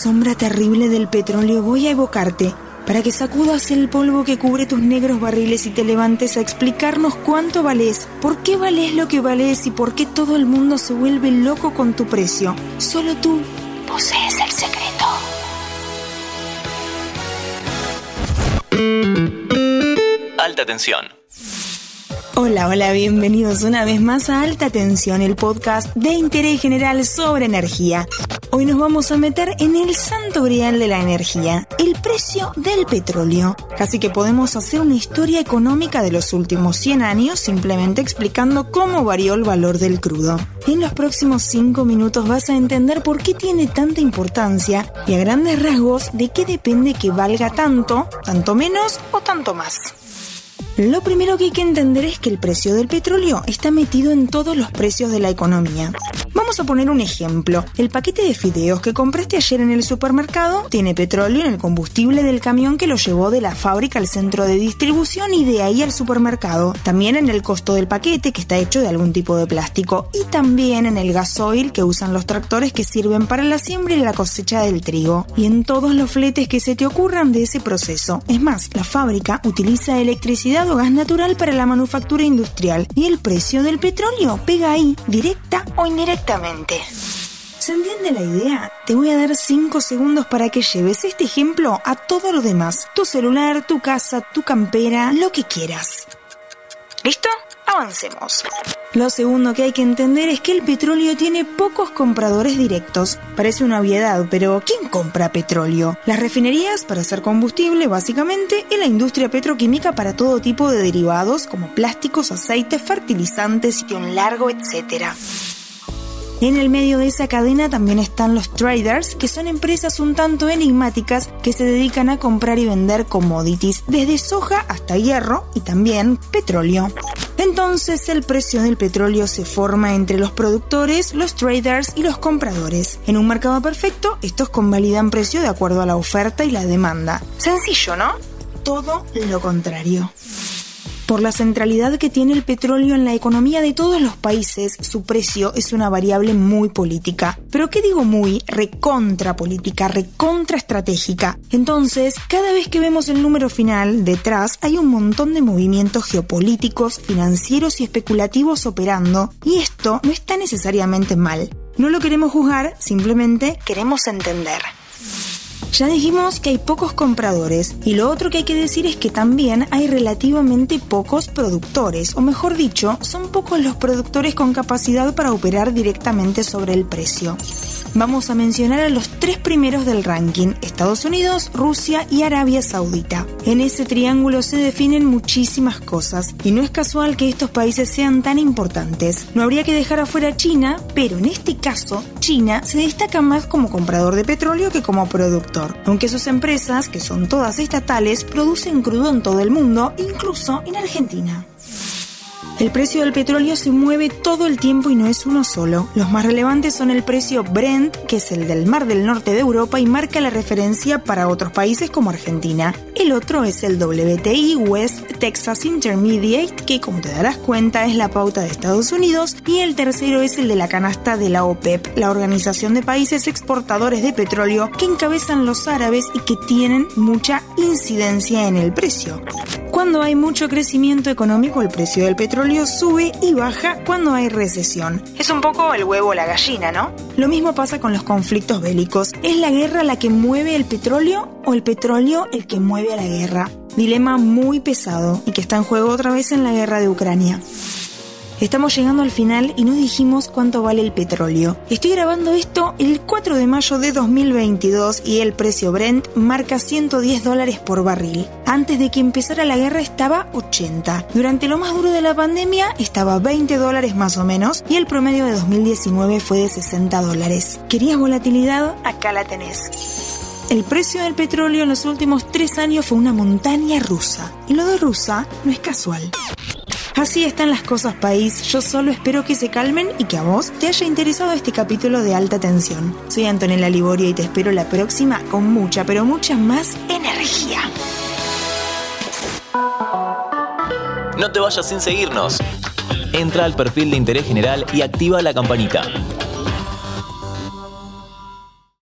sombra terrible del petróleo voy a evocarte para que sacudas el polvo que cubre tus negros barriles y te levantes a explicarnos cuánto vales, por qué vales lo que vales y por qué todo el mundo se vuelve loco con tu precio. Solo tú posees el secreto. Alta tensión. Hola, hola, bienvenidos una vez más a Alta Tensión, el podcast de interés general sobre energía. Hoy nos vamos a meter en el santo grial de la energía, el precio del petróleo. Casi que podemos hacer una historia económica de los últimos 100 años simplemente explicando cómo varió el valor del crudo. En los próximos 5 minutos vas a entender por qué tiene tanta importancia y a grandes rasgos de qué depende que valga tanto, tanto menos o tanto más. Lo primero que hay que entender es que el precio del petróleo está metido en todos los precios de la economía. Vamos a poner un ejemplo. El paquete de fideos que compraste ayer en el supermercado tiene petróleo en el combustible del camión que lo llevó de la fábrica al centro de distribución y de ahí al supermercado. También en el costo del paquete que está hecho de algún tipo de plástico y también en el gasoil que usan los tractores que sirven para la siembra y la cosecha del trigo. Y en todos los fletes que se te ocurran de ese proceso. Es más, la fábrica utiliza electricidad o gas natural para la manufactura industrial y el precio del petróleo pega ahí, directa o ¿Se entiende la idea? Te voy a dar 5 segundos para que lleves este ejemplo a todo lo demás. Tu celular, tu casa, tu campera, lo que quieras. ¿Listo? Avancemos. Lo segundo que hay que entender es que el petróleo tiene pocos compradores directos. Parece una obviedad, pero ¿quién compra petróleo? Las refinerías para hacer combustible, básicamente, y la industria petroquímica para todo tipo de derivados como plásticos, aceites, fertilizantes y un largo etcétera. En el medio de esa cadena también están los traders, que son empresas un tanto enigmáticas que se dedican a comprar y vender commodities, desde soja hasta hierro y también petróleo. Entonces el precio del petróleo se forma entre los productores, los traders y los compradores. En un mercado perfecto, estos convalidan precio de acuerdo a la oferta y la demanda. Sencillo, ¿no? Todo lo contrario. Por la centralidad que tiene el petróleo en la economía de todos los países, su precio es una variable muy política. Pero ¿qué digo muy? Recontra política, recontra estratégica. Entonces, cada vez que vemos el número final, detrás hay un montón de movimientos geopolíticos, financieros y especulativos operando, y esto no está necesariamente mal. No lo queremos juzgar, simplemente queremos entender. Ya dijimos que hay pocos compradores y lo otro que hay que decir es que también hay relativamente pocos productores, o mejor dicho, son pocos los productores con capacidad para operar directamente sobre el precio. Vamos a mencionar a los tres primeros del ranking, Estados Unidos, Rusia y Arabia Saudita. En ese triángulo se definen muchísimas cosas y no es casual que estos países sean tan importantes. No habría que dejar afuera China, pero en este caso China se destaca más como comprador de petróleo que como productor, aunque sus empresas, que son todas estatales, producen crudo en todo el mundo, incluso en Argentina. El precio del petróleo se mueve todo el tiempo y no es uno solo. Los más relevantes son el precio Brent, que es el del Mar del Norte de Europa y marca la referencia para otros países como Argentina. El otro es el WTI West Texas Intermediate, que como te darás cuenta es la pauta de Estados Unidos. Y el tercero es el de la canasta de la OPEP, la Organización de Países Exportadores de Petróleo, que encabezan los árabes y que tienen mucha incidencia en el precio. Cuando hay mucho crecimiento económico, el precio del petróleo sube y baja cuando hay recesión. Es un poco el huevo o la gallina, ¿no? Lo mismo pasa con los conflictos bélicos. ¿Es la guerra la que mueve el petróleo o el petróleo el que mueve a la guerra? Dilema muy pesado y que está en juego otra vez en la guerra de Ucrania. Estamos llegando al final y no dijimos cuánto vale el petróleo. Estoy grabando esto el 4 de mayo de 2022 y el precio Brent marca 110 dólares por barril. Antes de que empezara la guerra estaba 80. Durante lo más duro de la pandemia estaba 20 dólares más o menos y el promedio de 2019 fue de 60 dólares. ¿Querías volatilidad? Acá la tenés. El precio del petróleo en los últimos tres años fue una montaña rusa. Y lo de rusa no es casual. Así están las cosas, país. Yo solo espero que se calmen y que a vos te haya interesado este capítulo de alta tensión. Soy Antonella Liborio y te espero la próxima con mucha, pero mucha más energía. No te vayas sin seguirnos. Entra al perfil de interés general y activa la campanita.